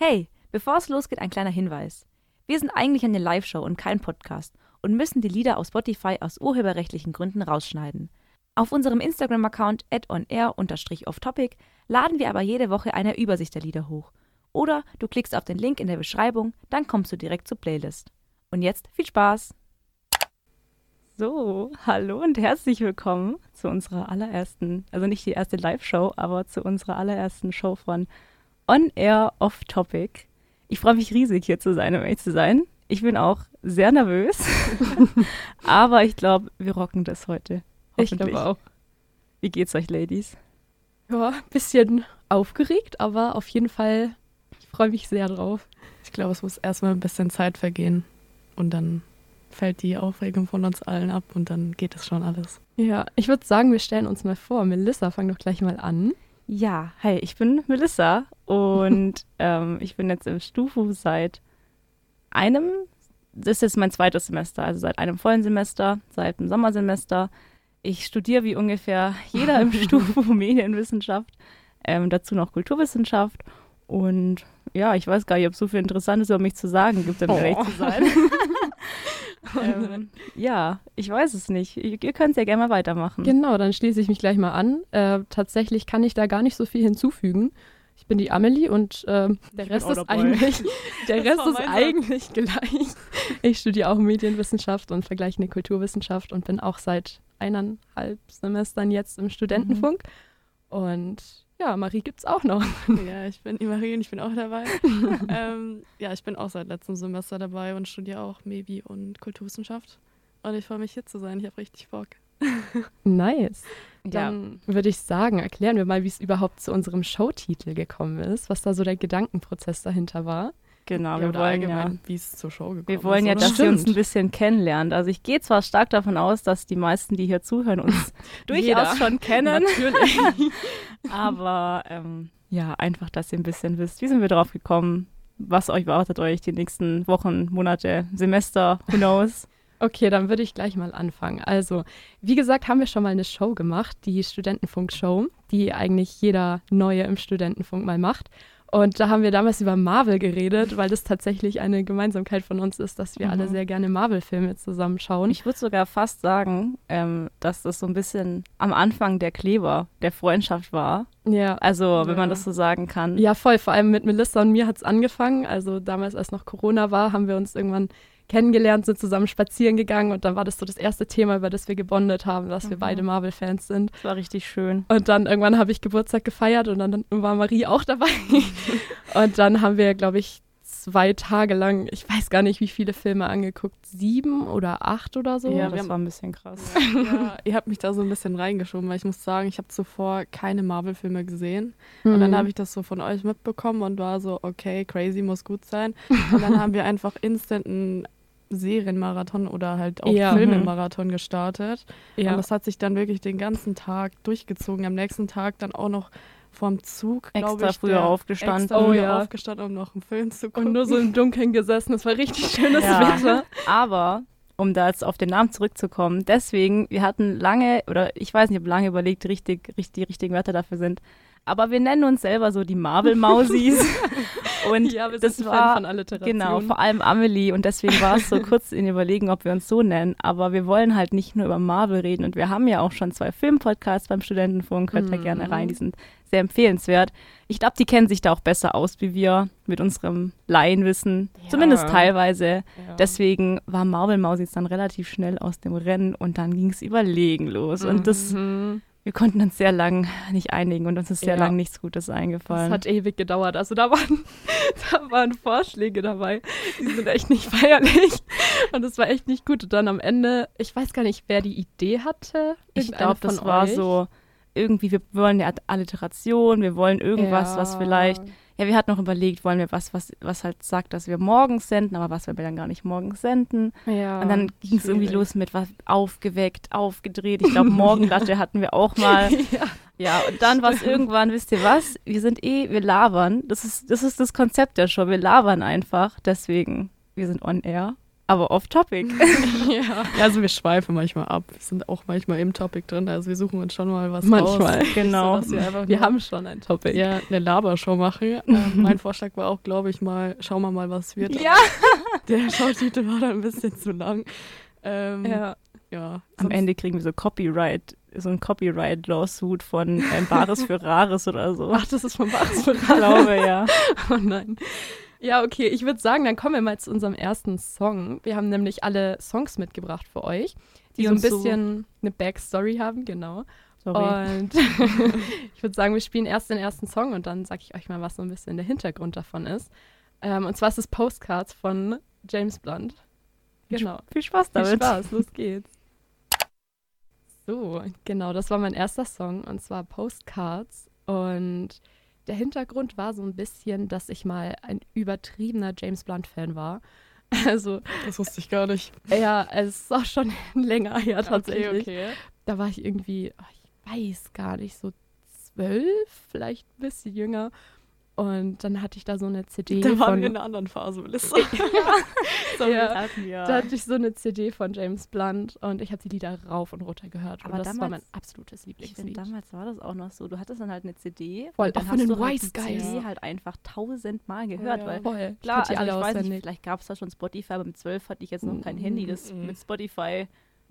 Hey, bevor es losgeht, ein kleiner Hinweis. Wir sind eigentlich eine Live-Show und kein Podcast und müssen die Lieder auf Spotify aus urheberrechtlichen Gründen rausschneiden. Auf unserem Instagram-Account onair-offtopic laden wir aber jede Woche eine Übersicht der Lieder hoch. Oder du klickst auf den Link in der Beschreibung, dann kommst du direkt zur Playlist. Und jetzt viel Spaß! So, hallo und herzlich willkommen zu unserer allerersten, also nicht die erste Live-Show, aber zu unserer allerersten Show von On Air Off Topic. Ich freue mich riesig hier zu sein, um ehrlich zu sein. Ich bin auch sehr nervös, aber ich glaube, wir rocken das heute. Ich glaube auch. Wie geht's euch, Ladies? Ja, bisschen aufgeregt, aber auf jeden Fall, ich freue mich sehr drauf. Ich glaube, es muss erstmal ein bisschen Zeit vergehen und dann fällt die Aufregung von uns allen ab und dann geht es schon alles. Ja, ich würde sagen, wir stellen uns mal vor. Melissa, fang doch gleich mal an. Ja, hi, ich bin Melissa und ähm, ich bin jetzt im Stufu seit einem, das ist jetzt mein zweites Semester, also seit einem vollen Semester, seit dem Sommersemester. Ich studiere wie ungefähr jeder im Stufu Medienwissenschaft, ähm, dazu noch Kulturwissenschaft und ja, ich weiß gar nicht, ob es so viel Interessantes über mich zu sagen gibt, um oh. ehrlich zu sein. ähm, ja, ich weiß es nicht. Ihr, ihr könnt es ja gerne mal weitermachen. Genau, dann schließe ich mich gleich mal an. Äh, tatsächlich kann ich da gar nicht so viel hinzufügen. Ich bin die Amelie und äh, der Rest ist eigentlich, der Rest ist eigentlich gleich. Ich studiere auch Medienwissenschaft und vergleichende Kulturwissenschaft und bin auch seit eineinhalb Semestern jetzt im Studentenfunk. Mhm. Und ja, Marie gibt es auch noch. Ja, ich bin die Marie und ich bin auch dabei. ähm, ja, ich bin auch seit letztem Semester dabei und studiere auch Mebi und Kulturwissenschaft. Und ich freue mich hier zu sein. Ich habe richtig Bock. nice. Dann ja. würde ich sagen, erklären wir mal, wie es überhaupt zu unserem Showtitel gekommen ist, was da so der Gedankenprozess dahinter war. Genau, wir wollen ja, wie es zur Show gekommen Wir wollen ist, ja, dass Stimmt. ihr uns ein bisschen kennenlernt. Also ich gehe zwar stark davon aus, dass die meisten, die hier zuhören, uns durchaus schon kennen. Natürlich. Aber ähm, ja, einfach, dass ihr ein bisschen wisst, wie sind wir drauf gekommen, was euch wartet euch die nächsten Wochen, Monate, Semester, who knows. Okay, dann würde ich gleich mal anfangen. Also, wie gesagt, haben wir schon mal eine Show gemacht, die Studentenfunk-Show, die eigentlich jeder Neue im Studentenfunk mal macht. Und da haben wir damals über Marvel geredet, weil das tatsächlich eine Gemeinsamkeit von uns ist, dass wir mhm. alle sehr gerne Marvel-Filme zusammenschauen. Ich würde sogar fast sagen, ähm, dass das so ein bisschen am Anfang der Kleber der Freundschaft war. Ja. Also, wenn ja. man das so sagen kann. Ja, voll. Vor allem mit Melissa und mir hat es angefangen. Also, damals, als noch Corona war, haben wir uns irgendwann kennengelernt, sind zusammen spazieren gegangen und dann war das so das erste Thema, über das wir gebondet haben, dass mhm. wir beide Marvel-Fans sind. Das war richtig schön. Und dann irgendwann habe ich Geburtstag gefeiert und dann war Marie auch dabei. und dann haben wir, glaube ich, zwei Tage lang, ich weiß gar nicht, wie viele Filme angeguckt, sieben oder acht oder so. Ja, das war ein bisschen krass. Ja, ihr habt mich da so ein bisschen reingeschoben, weil ich muss sagen, ich habe zuvor keine Marvel-Filme gesehen. Mhm. Und dann mhm. habe ich das so von euch mitbekommen und war so, okay, crazy muss gut sein. Und dann haben wir einfach instant einen Serienmarathon oder halt auch ja. Filmemarathon gestartet. Ja. Und das hat sich dann wirklich den ganzen Tag durchgezogen. Am nächsten Tag dann auch noch vorm Zug, extra ich, früher aufgestanden. Extra oh, ja. aufgestanden, um noch einen Film zu gucken. Und nur so im Dunkeln gesessen. Das war richtig schönes ja. Wetter. Aber um da jetzt auf den Namen zurückzukommen, deswegen, wir hatten lange, oder ich weiß nicht, ob lange überlegt, richtig, richtig, die richtigen Wörter dafür sind. Aber wir nennen uns selber so die Marvel-Mausis. Und ja, wir das war, von Alliteration. Genau, vor allem Amelie. Und deswegen war es so kurz in Überlegen, ob wir uns so nennen. Aber wir wollen halt nicht nur über Marvel reden. Und wir haben ja auch schon zwei Filmpodcasts beim Studentenfunk. Hört mhm. da gerne rein. Die sind sehr empfehlenswert. Ich glaube, die kennen sich da auch besser aus wie wir mit unserem Laienwissen. Ja. Zumindest teilweise. Ja. Deswegen war Marvel Mausis dann relativ schnell aus dem Rennen und dann ging es überlegen los. Mhm. Und das mhm wir konnten uns sehr lang nicht einigen und uns ist sehr ja. lang nichts Gutes eingefallen. Das hat ewig gedauert. Also da waren, da waren Vorschläge dabei, die sind echt nicht feierlich und das war echt nicht gut. Und dann am Ende, ich weiß gar nicht, wer die Idee hatte. Ich glaube, das war so irgendwie, wir wollen eine Alliteration, wir wollen irgendwas, ja. was vielleicht ja, wir hatten noch überlegt, wollen wir was, was, was halt sagt, dass wir morgens senden, aber was wir dann gar nicht morgens senden. Ja, und dann ging es irgendwie los mit was aufgeweckt, aufgedreht. Ich glaube, Morgenlatte hatten wir auch mal. ja. ja, und dann war es irgendwann, wisst ihr was? Wir sind eh, wir labern. Das ist, das ist das Konzept der Show. Wir labern einfach. Deswegen, wir sind on air. Aber off-topic. ja. ja, also wir schweifen manchmal ab. Wir sind auch manchmal im Topic drin. Also wir suchen uns schon mal was manchmal, raus. Genau. So, wir, wir haben schon ein Topic. Ja, eine Labershow machen. ähm, mein Vorschlag war auch, glaube ich, mal, schauen wir mal, was wird. Ja. Der Schautitel war dann ein bisschen zu lang. Ähm, ja. ja. Am Ende kriegen wir so Copyright, so ein Copyright-Lawsuit von ähm, Bares für Rares oder so. Ach, das ist von Bares für Rares. Ich glaube, ja. oh nein. Ja, okay, ich würde sagen, dann kommen wir mal zu unserem ersten Song. Wir haben nämlich alle Songs mitgebracht für euch, die, die so ein bisschen so eine Backstory haben, genau. Sorry. Und ich würde sagen, wir spielen erst den ersten Song und dann sage ich euch mal, was so ein bisschen der Hintergrund davon ist. Ähm, und zwar ist es Postcards von James Blunt. Genau. Viel Spaß damit. Viel Spaß, los geht's. So, genau, das war mein erster Song und zwar Postcards. Und der Hintergrund war so ein bisschen, dass ich mal ein übertriebener James Blunt-Fan war. Also. Das wusste ich gar nicht. Ja, es ist auch schon länger her tatsächlich. Okay, okay. Da war ich irgendwie, oh, ich weiß gar nicht, so zwölf, vielleicht ein bisschen jünger. Und dann hatte ich da so eine CD. Da waren von, wir in einer anderen Phase, Melissa. so ja, ja. Da hatte ich so eine CD von James Blunt und ich habe die Lieder rauf und runter gehört. Aber und das damals, war mein absolutes Lieblingslied. Ich finde, damals war das auch noch so. Du hattest dann halt eine CD. Voll, auch von den Wise Guys. CD ja. halt einfach tausendmal gehört. Ja, weil, voll. Klar, ich, also ich weiß nicht, vielleicht gab es da schon Spotify, aber mit zwölf hatte ich jetzt noch kein mm, Handy, das mit Spotify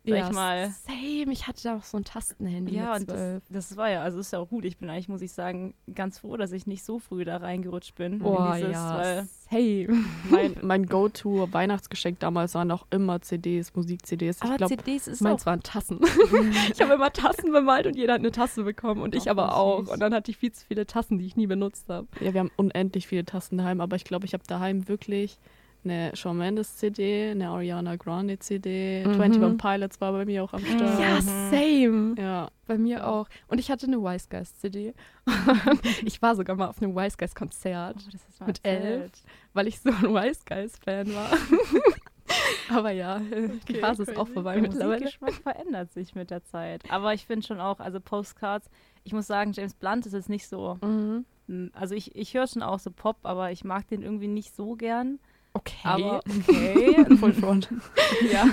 sag ja, ich mal. Same, ich hatte da auch so ein Tastenhandy. Ja, und das, das, war ja, also ist ja auch gut. Ich bin eigentlich, muss ich sagen, ganz froh, dass ich nicht so früh da reingerutscht bin. Boah, dieses, ja. Hey. Mein, mein Go-To-Weihnachtsgeschenk damals waren auch immer CDs, Musik-CDs. Aber glaub, CDs ist meins auch waren Tassen. ich habe immer Tassen bemalt und jeder hat eine Tasse bekommen und ich aber auch. Süß. Und dann hatte ich viel zu viele Tassen, die ich nie benutzt habe. Ja, wir haben unendlich viele Tassen daheim, aber ich glaube, ich habe daheim wirklich eine Shawn Mendes CD, eine Ariana Grande CD, mhm. 21 Pilots war bei mir auch am Start. Ja, same. Ja. Bei mir auch. Und ich hatte eine Wise Guys CD. ich war sogar mal auf einem Wise Guys Konzert oh, mit elf, weil ich so ein Wise Guys Fan war. Aber ja, okay, die Phase ist auch vorbei der mittlerweile. Der Geschmack verändert sich mit der Zeit. Aber ich finde schon auch, also Postcards, ich muss sagen, James Blunt ist jetzt nicht so. Mhm. Also ich, ich höre schon auch so Pop, aber ich mag den irgendwie nicht so gern. Okay. Aber okay. Full Front. ja.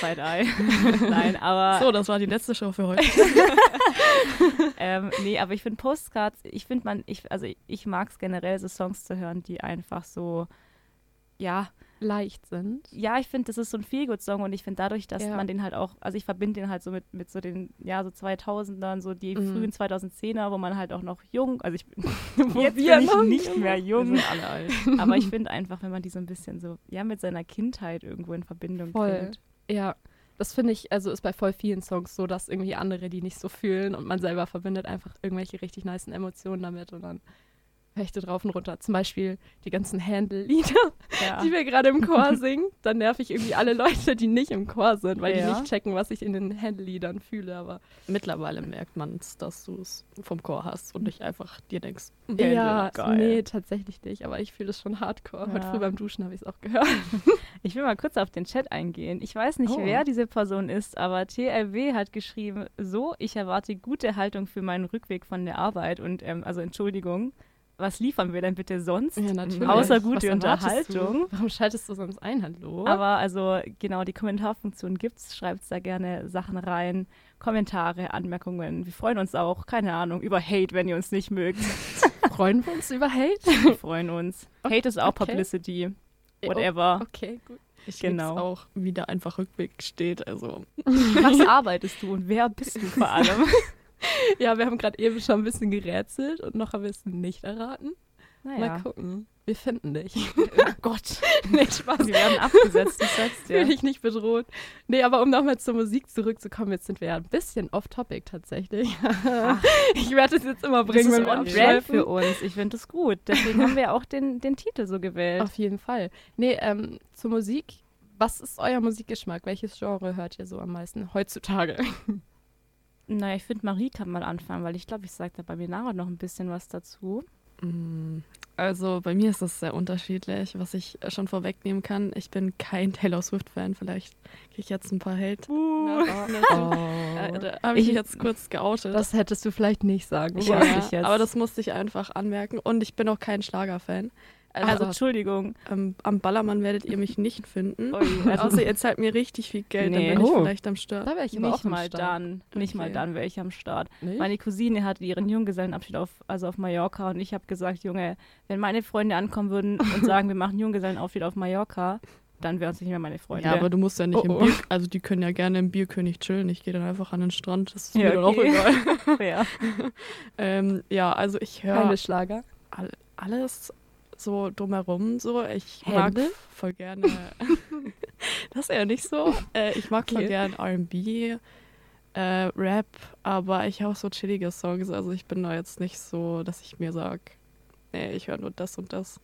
Side-Eye. Nein, aber. So, das war die letzte Show für heute. ähm, nee, aber ich finde Postcards, ich finde man, ich, also ich, ich mag es generell, so Songs zu hören, die einfach so, ja, leicht sind. Ja, ich finde, das ist so ein Feelgood-Song und ich finde dadurch, dass ja. man den halt auch, also ich verbinde den halt so mit, mit so den, ja, so 2000ern, so die mhm. frühen 2010er, wo man halt auch noch jung, also ich bin, jetzt bin ich nicht mehr jung, alle alt. aber ich finde einfach, wenn man die so ein bisschen so, ja, mit seiner Kindheit irgendwo in Verbindung Voll. bringt. Ja, das finde ich, also ist bei voll vielen Songs so, dass irgendwie andere die nicht so fühlen und man selber verbindet einfach irgendwelche richtig nice Emotionen damit und dann Hechte drauf und runter. Zum Beispiel die ganzen Handle-Lieder, ja. die wir gerade im Chor singen. Dann nerv ich irgendwie alle Leute, die nicht im Chor sind, weil ja. die nicht checken, was ich in den Handle-Liedern fühle. Aber mittlerweile merkt man es, dass du es vom Chor hast und nicht einfach dir denkst, Handle, ja, geil. nee, tatsächlich nicht. Aber ich fühle es schon hardcore. Ja. Heute früh beim Duschen habe ich es auch gehört. Ich will mal kurz auf den Chat eingehen. Ich weiß nicht, oh. wer diese Person ist, aber TLW hat geschrieben, so, ich erwarte gute Haltung für meinen Rückweg von der Arbeit und ähm, also Entschuldigung was liefern wir denn bitte sonst? Ja, natürlich. Außer gute was Unterhaltung. Warum schaltest du sonst ein? Hallo? Aber also genau, die Kommentarfunktion gibt's. Schreibt da gerne Sachen rein. Kommentare, Anmerkungen. Wir freuen uns auch, keine Ahnung, über Hate, wenn ihr uns nicht mögt. freuen wir uns über Hate? Wir freuen uns. Hate ist auch okay. Publicity. Whatever. Okay, gut. Ich genau. auch, wie da einfach Rückweg steht. Also. Was arbeitest du und wer bist du vor allem? Ja, wir haben gerade eben schon ein bisschen gerätselt und noch haben wir es nicht erraten. Naja. Mal gucken. Wir finden dich. Oh Gott. nee, Spaß. Wir werden abgesetzt, du sagst ja. Fühle ich nicht bedroht. Nee, aber um nochmal zur Musik zurückzukommen, jetzt sind wir ja ein bisschen off-topic tatsächlich. ich werde es jetzt immer bringen, das ist wenn wir on für uns. Ich finde das gut. Deswegen haben wir auch den, den Titel so gewählt. Auf jeden Fall. Nee, ähm, zur Musik. Was ist euer Musikgeschmack? Welches Genre hört ihr so am meisten heutzutage? Naja, ich finde, Marie kann mal anfangen, weil ich glaube, ich sage da bei mir nachher noch ein bisschen was dazu. Mm, also bei mir ist das sehr unterschiedlich, was ich schon vorwegnehmen kann. Ich bin kein Taylor Swift-Fan. Vielleicht kriege ich jetzt ein paar Hate. Uh. Na, oh. äh, da habe ich, ich jetzt kurz geoutet. Das hättest du vielleicht nicht sagen ja, aber das musste ich einfach anmerken. Und ich bin auch kein Schlager-Fan. Also, also Entschuldigung. Ähm, am Ballermann werdet ihr mich nicht finden. Ui, also Außer ihr zahlt mir richtig viel Geld, nee. dann bin ich oh. vielleicht am Start. Da wäre ich nicht mal Start. dann. Okay. Nicht mal dann wäre ich am Start. Nicht? Meine Cousine hatte ihren Junggesellenabschied auf, also auf Mallorca und ich habe gesagt, Junge, wenn meine Freunde ankommen würden und sagen, wir machen Junggesellenabschied auf Mallorca, dann wären es nicht mehr meine Freunde. Ja, aber du musst ja nicht oh, im Bier, also die können ja gerne im Bierkönig chillen. Ich gehe dann einfach an den Strand, das ist ja, mir okay. dann auch egal. ja. ähm, ja, also ich höre. Keine Schlager? All, alles so drumherum so. Ich mag voll gerne. das ist ja nicht so. Äh, ich mag okay. voll gerne RB, äh, Rap, aber ich habe auch so chillige Songs. Also ich bin da jetzt nicht so, dass ich mir sage, nee, ich höre nur das und das.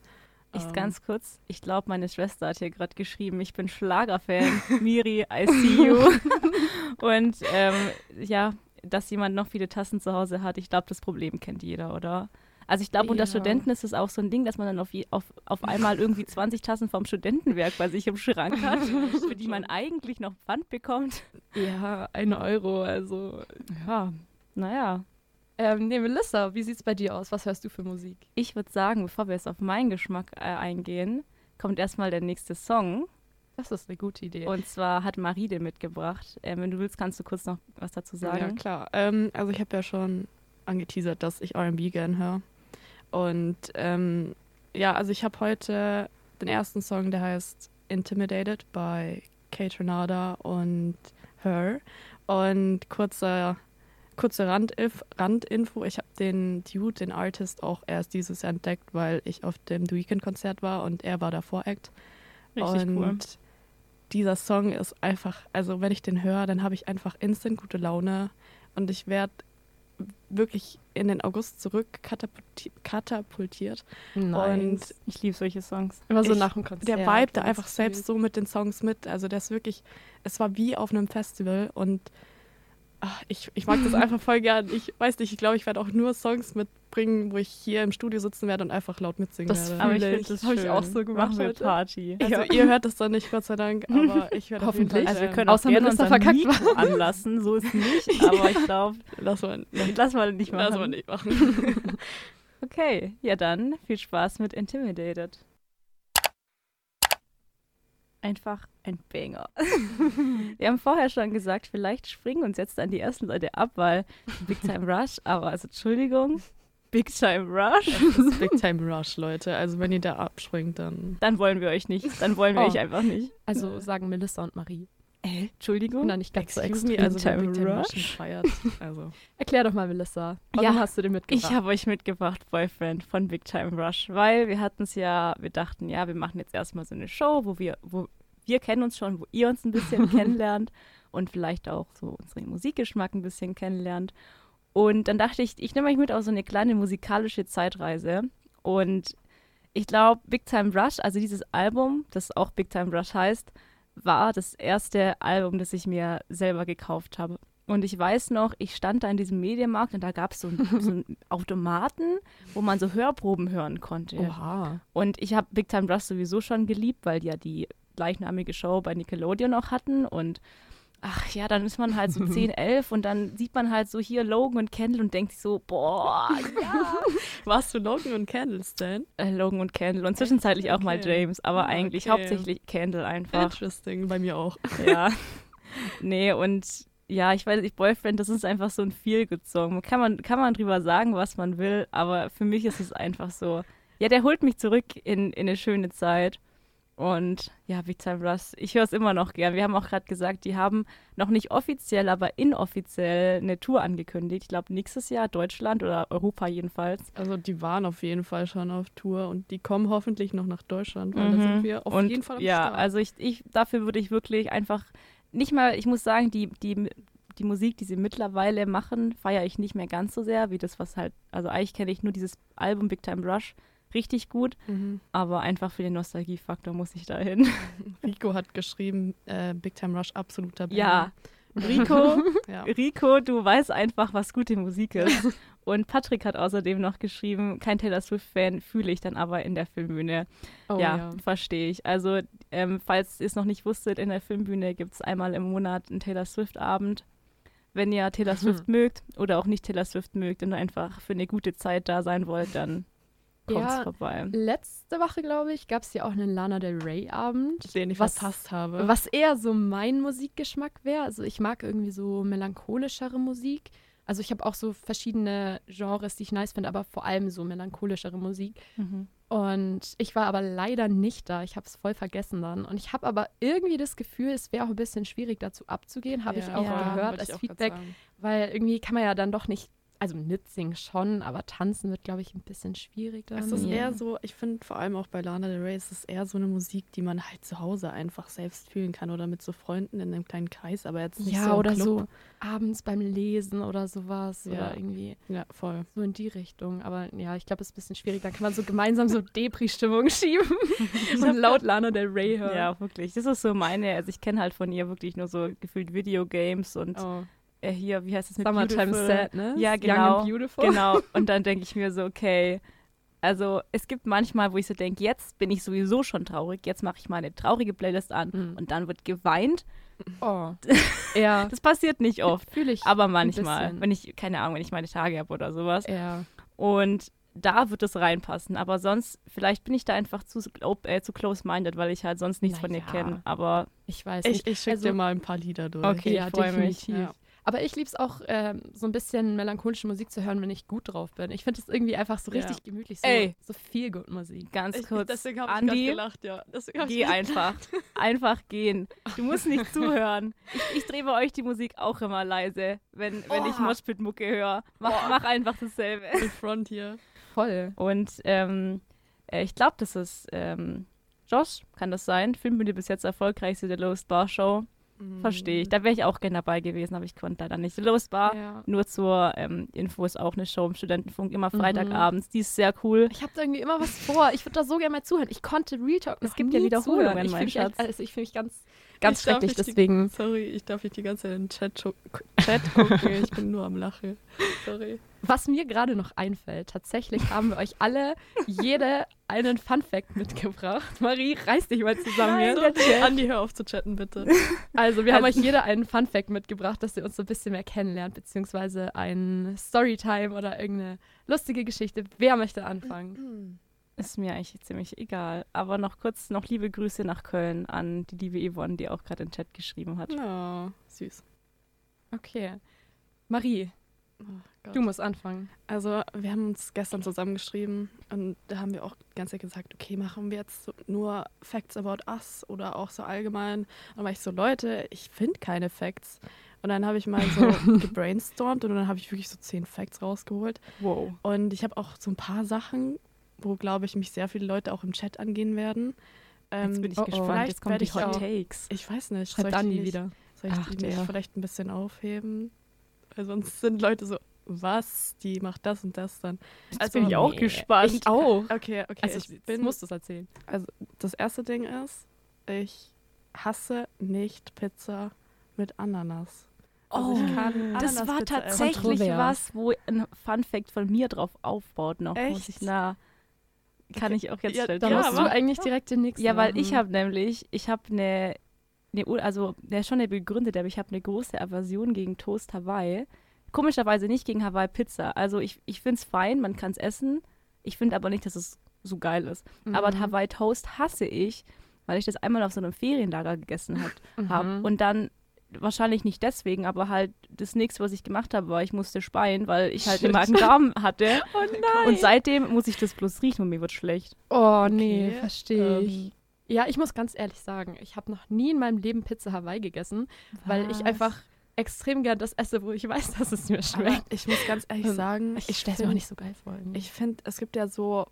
Ich ähm. ganz kurz, ich glaube, meine Schwester hat hier gerade geschrieben, ich bin Schlagerfan. Miri, I see you. und ähm, ja, dass jemand noch viele Tassen zu Hause hat, ich glaube, das Problem kennt jeder, oder? Also ich glaube, unter ja. Studenten ist es auch so ein Ding, dass man dann auf, auf, auf einmal irgendwie 20 Tassen vom Studentenwerk bei sich im Schrank hat, für die man eigentlich noch Pfand bekommt. Ja, ein Euro, also ja, naja. Ähm, nee, Melissa, wie sieht's bei dir aus? Was hörst du für Musik? Ich würde sagen, bevor wir jetzt auf meinen Geschmack äh, eingehen, kommt erstmal der nächste Song. Das ist eine gute Idee. Und zwar hat Marie den mitgebracht. Ähm, wenn du willst, kannst du kurz noch was dazu sagen. Ja, klar. Ähm, also ich habe ja schon angeteasert, dass ich R&B gern höre. Und ähm, ja, also ich habe heute den ersten Song, der heißt Intimidated bei Kate Renada und Her. Und kurzer kurze Randinf Randinfo, ich habe den Dude, den Artist, auch erst dieses Jahr entdeckt, weil ich auf dem The Weeknd-Konzert war und er war davor Act. Richtig und cool. dieser Song ist einfach, also wenn ich den höre, dann habe ich einfach instant gute Laune und ich werde wirklich in den August zurück katapultiert. Nice. Und ich liebe solche Songs. Immer so ich, nach dem Konzert. Der Vibe da einfach selbst so mit den Songs mit. Also der ist wirklich, es war wie auf einem Festival und ach, ich, ich mag das einfach voll gern. Ich weiß nicht, ich glaube, ich werde auch nur Songs mitbringen, wo ich hier im Studio sitzen werde und einfach laut mitsingen das werde. Aber ich finde das habe ich auch so gemacht Machen wir Party. Also ja. ihr hört das dann nicht, Gott sei Dank, aber ich werde Hoffentlich. Also wir können auch Außer gerne verkackt Mikro anlassen, so ist es nicht, aber ich glaube, lass mal, lass mal nicht machen. Lass mal nicht machen. okay, ja dann, viel Spaß mit Intimidated einfach ein Banger. wir haben vorher schon gesagt, vielleicht springen uns jetzt an die ersten Leute ab, weil Big Time Rush, aber also Entschuldigung, Big Time Rush. Big Time Rush, Leute. Also wenn ihr da abspringt, dann. Dann wollen wir euch nicht. Dann wollen wir oh. euch einfach nicht. Also sagen Melissa und Marie. Äh, Entschuldigung? Na, nicht ganz so extrem. Also Time Big Time Rush feiert. Also. Erklär doch mal, Melissa. Warum ja, hast du den mitgebracht? Ich habe euch mitgebracht, Boyfriend von Big Time Rush, weil wir hatten es ja, wir dachten, ja, wir machen jetzt erstmal so eine Show, wo wir, wo wir kennen uns schon, wo ihr uns ein bisschen kennenlernt und vielleicht auch so unseren Musikgeschmack ein bisschen kennenlernt. Und dann dachte ich, ich nehme euch mit auf so eine kleine musikalische Zeitreise. Und ich glaube, Big Time Rush, also dieses Album, das auch Big Time Rush heißt, war das erste Album, das ich mir selber gekauft habe. Und ich weiß noch, ich stand da in diesem Medienmarkt und da gab es so, so einen Automaten, wo man so Hörproben hören konnte. Oha. Und ich habe Big Time Rush sowieso schon geliebt, weil ja die gleichnamige Show bei Nickelodeon auch hatten und ach ja, dann ist man halt so 10, 11 und dann sieht man halt so hier Logan und Kendall und denkt sich so, boah, ja. Warst du Logan und Kendall, Stan? Äh, Logan und Kendall und zwischenzeitlich okay. auch mal James, aber okay. eigentlich hauptsächlich Kendall einfach. Interesting, bei mir auch. Ja. nee, und ja, ich weiß nicht, Boyfriend, das ist einfach so ein Feel-Good-Song. Kann man, kann man drüber sagen, was man will, aber für mich ist es einfach so, ja, der holt mich zurück in, in eine schöne Zeit. Und ja, Big Time Rush, ich höre es immer noch gern. Wir haben auch gerade gesagt, die haben noch nicht offiziell, aber inoffiziell eine Tour angekündigt. Ich glaube, nächstes Jahr Deutschland oder Europa jedenfalls. Also die waren auf jeden Fall schon auf Tour und die kommen hoffentlich noch nach Deutschland, weil mhm. da sind wir auf und jeden Fall am Ja, Start. also ich, ich, dafür würde ich wirklich einfach nicht mal, ich muss sagen, die, die, die Musik, die sie mittlerweile machen, feiere ich nicht mehr ganz so sehr, wie das, was halt, also eigentlich kenne ich nur dieses Album Big Time Rush richtig gut, mhm. aber einfach für den Nostalgiefaktor muss ich da hin. Rico hat geschrieben, äh, Big Time Rush absoluter Band. Ja, Rico, ja. Rico, du weißt einfach, was gute Musik ist. Und Patrick hat außerdem noch geschrieben, kein Taylor Swift-Fan fühle ich dann aber in der Filmbühne. Oh, ja, ja. verstehe ich. Also, ähm, falls ihr es noch nicht wusstet, in der Filmbühne gibt es einmal im Monat einen Taylor Swift-Abend. Wenn ihr Taylor Swift mögt oder auch nicht Taylor Swift mögt und einfach für eine gute Zeit da sein wollt, dann kommt's Ja, vorbei. Letzte Woche, glaube ich, gab es ja auch einen Lana Del Rey-Abend. Den ich Was- verpasst habe. Was eher so mein Musikgeschmack wäre. Also ich mag irgendwie so melancholischere Musik. Also ich habe auch so verschiedene Genres, die ich nice finde, aber vor allem so melancholischere Musik. Mhm. Und ich war aber leider nicht da. Ich habe es voll vergessen dann. Und ich habe aber irgendwie das Gefühl, es wäre auch ein bisschen schwierig dazu abzugehen, habe ich Ja, auch Ja, gehört als ich Feedback. Weil irgendwie kann man ja dann doch nicht, also mitsingen schon, aber tanzen wird, glaube ich, ein bisschen schwierig dann. Es ist Ja. eher so, ich finde vor allem auch bei Lana Del Rey, es ist eher so eine Musik, die man halt zu Hause einfach selbst fühlen kann oder mit so Freunden in einem kleinen Kreis, aber jetzt nicht ja, so im oder Club. so abends beim Lesen oder sowas. Ja. Oder irgendwie Ja, voll. so in die Richtung. Aber ja, ich glaube, es ist ein bisschen schwierig. Dann kann man so gemeinsam so Depri-Stimmung schieben und laut Lana Del Rey hören. Ja, wirklich. Das ist so meine, also ich kenne halt von ihr wirklich nur so gefühlt Videogames und Oh. Äh, hier, wie heißt das mit Summertime Beautiful? Sad, ne? Ja, Young genau. and Beautiful. Genau. Und dann denke ich mir so, okay. Also es gibt manchmal, wo ich so denke, jetzt bin ich sowieso schon traurig, jetzt mache ich mal eine traurige Playlist an Mhm. und dann wird geweint. Oh. ja, Das passiert nicht oft, fühle ich. aber manchmal, wenn ich, keine Ahnung, wenn ich meine Tage habe oder sowas. ja. Und da wird es reinpassen. Aber sonst, vielleicht bin ich da einfach zu, äh, zu close-minded, weil ich halt sonst nichts von ihr Naja. kenne. Aber Ich weiß Ich, nicht. ich schicke Also- dir mal ein paar Lieder durch. Okay, ja, ich freu mich. Ja. Aber ich liebe es auch, ähm, so ein bisschen melancholische Musik zu hören, wenn ich gut drauf bin. Ich finde es irgendwie einfach so Ja. richtig gemütlich, so, Ey. so viel gut Musik. ganz Ich, kurz, deswegen habe ich gelacht, ja. Geh einfach. Einfach gehen. Du musst nicht zuhören. Ich, ich drehe bei euch die Musik auch immer leise, wenn, wenn ich. Moshpit-Mucke höre. Mach, mach einfach dasselbe. In Front hier. Voll. Und ähm, äh, ich glaube, das ist ähm, Josh, kann das sein? Filmbühne bis jetzt erfolgreichste der Lowest Bar Show. Verstehe ich. Da wäre ich auch gerne dabei gewesen, aber ich konnte leider nicht. Lowest Bar, Ja. nur zur ähm, Info, ist auch eine Show im Studentenfunk, immer Mhm. Freitagabends. Die ist sehr cool. Ich habe da irgendwie immer was vor. Ich würde da so gerne mal zuhören. Ich konnte Real Talk Es gibt ja Wiederholungen. Ich mein mich, echt- Schatz. also ich fühl mich ganz, ganz schrecklich, nicht die- deswegen. Sorry, ich darf nicht die ganze Zeit in den Chat, Chat gucken. ich bin nur am Lachen. Sorry. Was mir gerade noch einfällt, tatsächlich haben wir euch alle jede einen Fun Fact mitgebracht. Marie, reiß dich mal zusammen hier. Andi, hör auf zu chatten, bitte. Also, wir haben Also- euch jeder einen Fun Fact mitgebracht, dass ihr uns so ein bisschen mehr kennenlernt, beziehungsweise ein Storytime oder irgendeine lustige Geschichte. Wer möchte anfangen? Ist mir eigentlich ziemlich egal. Aber noch kurz, noch liebe Grüße nach Köln an die liebe Yvonne, die auch gerade in den Chat geschrieben hat. Ja, süß. Okay. Marie, Oh Gott. du musst anfangen. Also, wir haben uns gestern zusammengeschrieben und da haben wir auch die ganze Zeit gesagt, okay, machen wir jetzt nur Facts about us oder auch so allgemein. Und dann war ich so, Leute, ich finde keine Facts. Und dann habe ich mal so gebrainstormt und dann habe ich wirklich so zehn Facts rausgeholt. Wow. Und ich habe auch so ein paar Sachen, wo, glaube ich, mich sehr viele Leute auch im Chat angehen werden. Ähm, Jetzt bin ich oh, gespannt. vielleicht Jetzt kommen die ich Hot auch- Takes. Ich weiß nicht. Schreibt nicht- wieder. Soll ich Ach, die nicht vielleicht ein bisschen aufheben? Weil sonst sind Leute so, was? Die macht das und das dann. Jetzt bin ich auch nee. gespannt. Ich auch. Okay, okay. Also, ich bin, musst du es erzählen. also das erste Ding ist, ich hasse nicht Pizza mit Ananas. Also ich Oh, das war essen. tatsächlich Kontrovers. was, wo ein Fun Fact von mir drauf aufbaut noch. Muss Echt? ich, na, kann Okay. ich auch jetzt Ja, schnell Da Ja, musst du eigentlich direkt den nächsten Ja, weil ich machen. habe nämlich, ich habe eine, ne, Ur- also der ist schon eine begründet, aber ich habe eine große Aversion gegen Toast Hawaii. Komischerweise nicht gegen Hawaii Pizza. Also ich, ich finde es fein, man kann es essen. Ich finde aber nicht, dass es so geil ist. Aber Mhm. Hawaii Toast hasse ich, weil ich das einmal auf so einem Ferienlager gegessen habe. Mhm. hab. Und dann wahrscheinlich nicht deswegen, aber halt das nächste, was ich gemacht habe, war, ich musste speien, weil ich halt einen Magen-Darm hatte. Oh nein. Und seitdem muss ich das bloß riechen und mir wird schlecht. oh nee, Okay, verstehe ich. Ähm, Ja, ich muss ganz ehrlich sagen, ich habe noch nie in meinem Leben Pizza Hawaii gegessen, weil ich Was? einfach extrem gern das esse, wo ich weiß, dass es mir aber schmeckt. ich muss ganz ehrlich Ähm, sagen, Ich stelle es mir auch nicht so geil vor. irgendwie. Ich finde, es gibt ja so,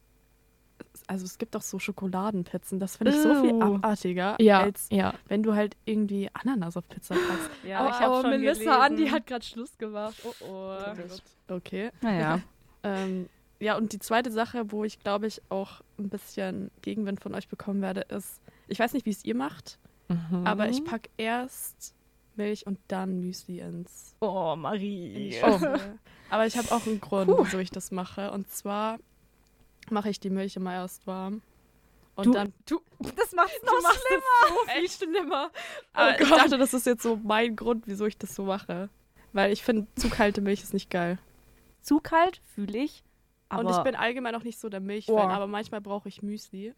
also es gibt auch so Schokoladenpizzen. Das finde ich so viel abartiger, ja, als ja. wenn du halt irgendwie Ananas auf Pizza packst. Ja, oh, ich habe oh, schon Melissa, gelesen. Andi hat gerade Schluss gemacht. Oh, oh. Okay. Naja. Ähm, ja, und die zweite Sache, wo ich glaube ich auch ein bisschen Gegenwind von euch bekommen werde, ist, ich weiß nicht, wie es ihr macht, Mhm. aber ich packe erst Milch und dann Müsli ins. Oh, Marie. Schüssel. Aber ich habe auch einen Grund, wieso ich das mache. Und zwar mache ich die Milch immer erst warm. Und Du- dann. du, Das macht's du machst es so viel schlimmer. Aber oh ich dachte, das ist jetzt so mein Grund, wieso ich das so mache. Weil ich finde, zu kalte Milch ist nicht geil. Zu kalt fühle ich. Und ich bin allgemein auch nicht so der Milchfan, Oh. aber manchmal brauche ich Müsli.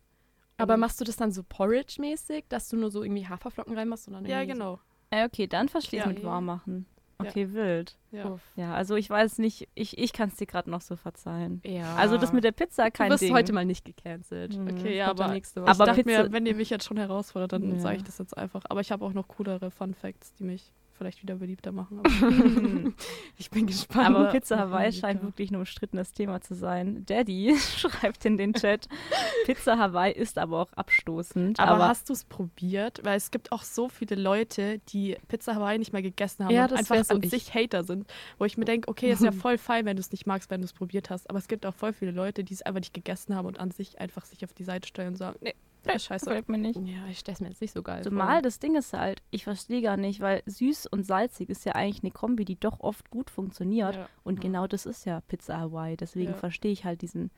Aber machst du das dann so Porridge-mäßig, dass du nur so irgendwie Haferflocken reinmachst? Und dann Ja, genau. Äh, okay, dann verstehe ich Ja. mit warm machen. Ja. Okay, wild. Ja. So. Uff. Ja, also ich weiß nicht, ich, ich kann es dir gerade noch so verzeihen. Ja. Also das mit der Pizza, du kein wirst Ding. heute mal nicht gecancelt. Mhm. Okay, ja, aber nächste Woche. ich Aber dachte Pizza- mir, wenn ihr mich jetzt schon herausfordert, dann Ja. sage ich das jetzt einfach. Aber ich habe auch noch coolere Fun Facts, die mich vielleicht wieder beliebter machen. Ich bin gespannt. Aber Pizza Hawaii scheint wirklich ein umstrittenes Thema zu sein. Daddy schreibt in den Chat, Pizza Hawaii ist aber auch abstoßend. Aber, Aber, hast du es probiert? Weil es gibt auch so viele Leute, die Pizza Hawaii nicht mehr gegessen haben Ja, und einfach so an ich. sich Hater sind. Wo ich mir denke, okay, ist ja voll fein, wenn du es nicht magst, wenn du es probiert hast. Aber es gibt auch voll viele Leute, die es einfach nicht gegessen haben und an sich einfach sich auf die Seite stellen und sagen, nee, das ist scheiße. gefällt mir nicht. ja, ich stelle es mir jetzt nicht so geil Zumal das Ding ist halt, ich verstehe gar nicht, weil süß und salzig ist ja eigentlich eine Kombi, die doch oft gut funktioniert. Ja. Und genau das ist ja Pizza Hawaii. Deswegen Ja. verstehe ich halt diesen.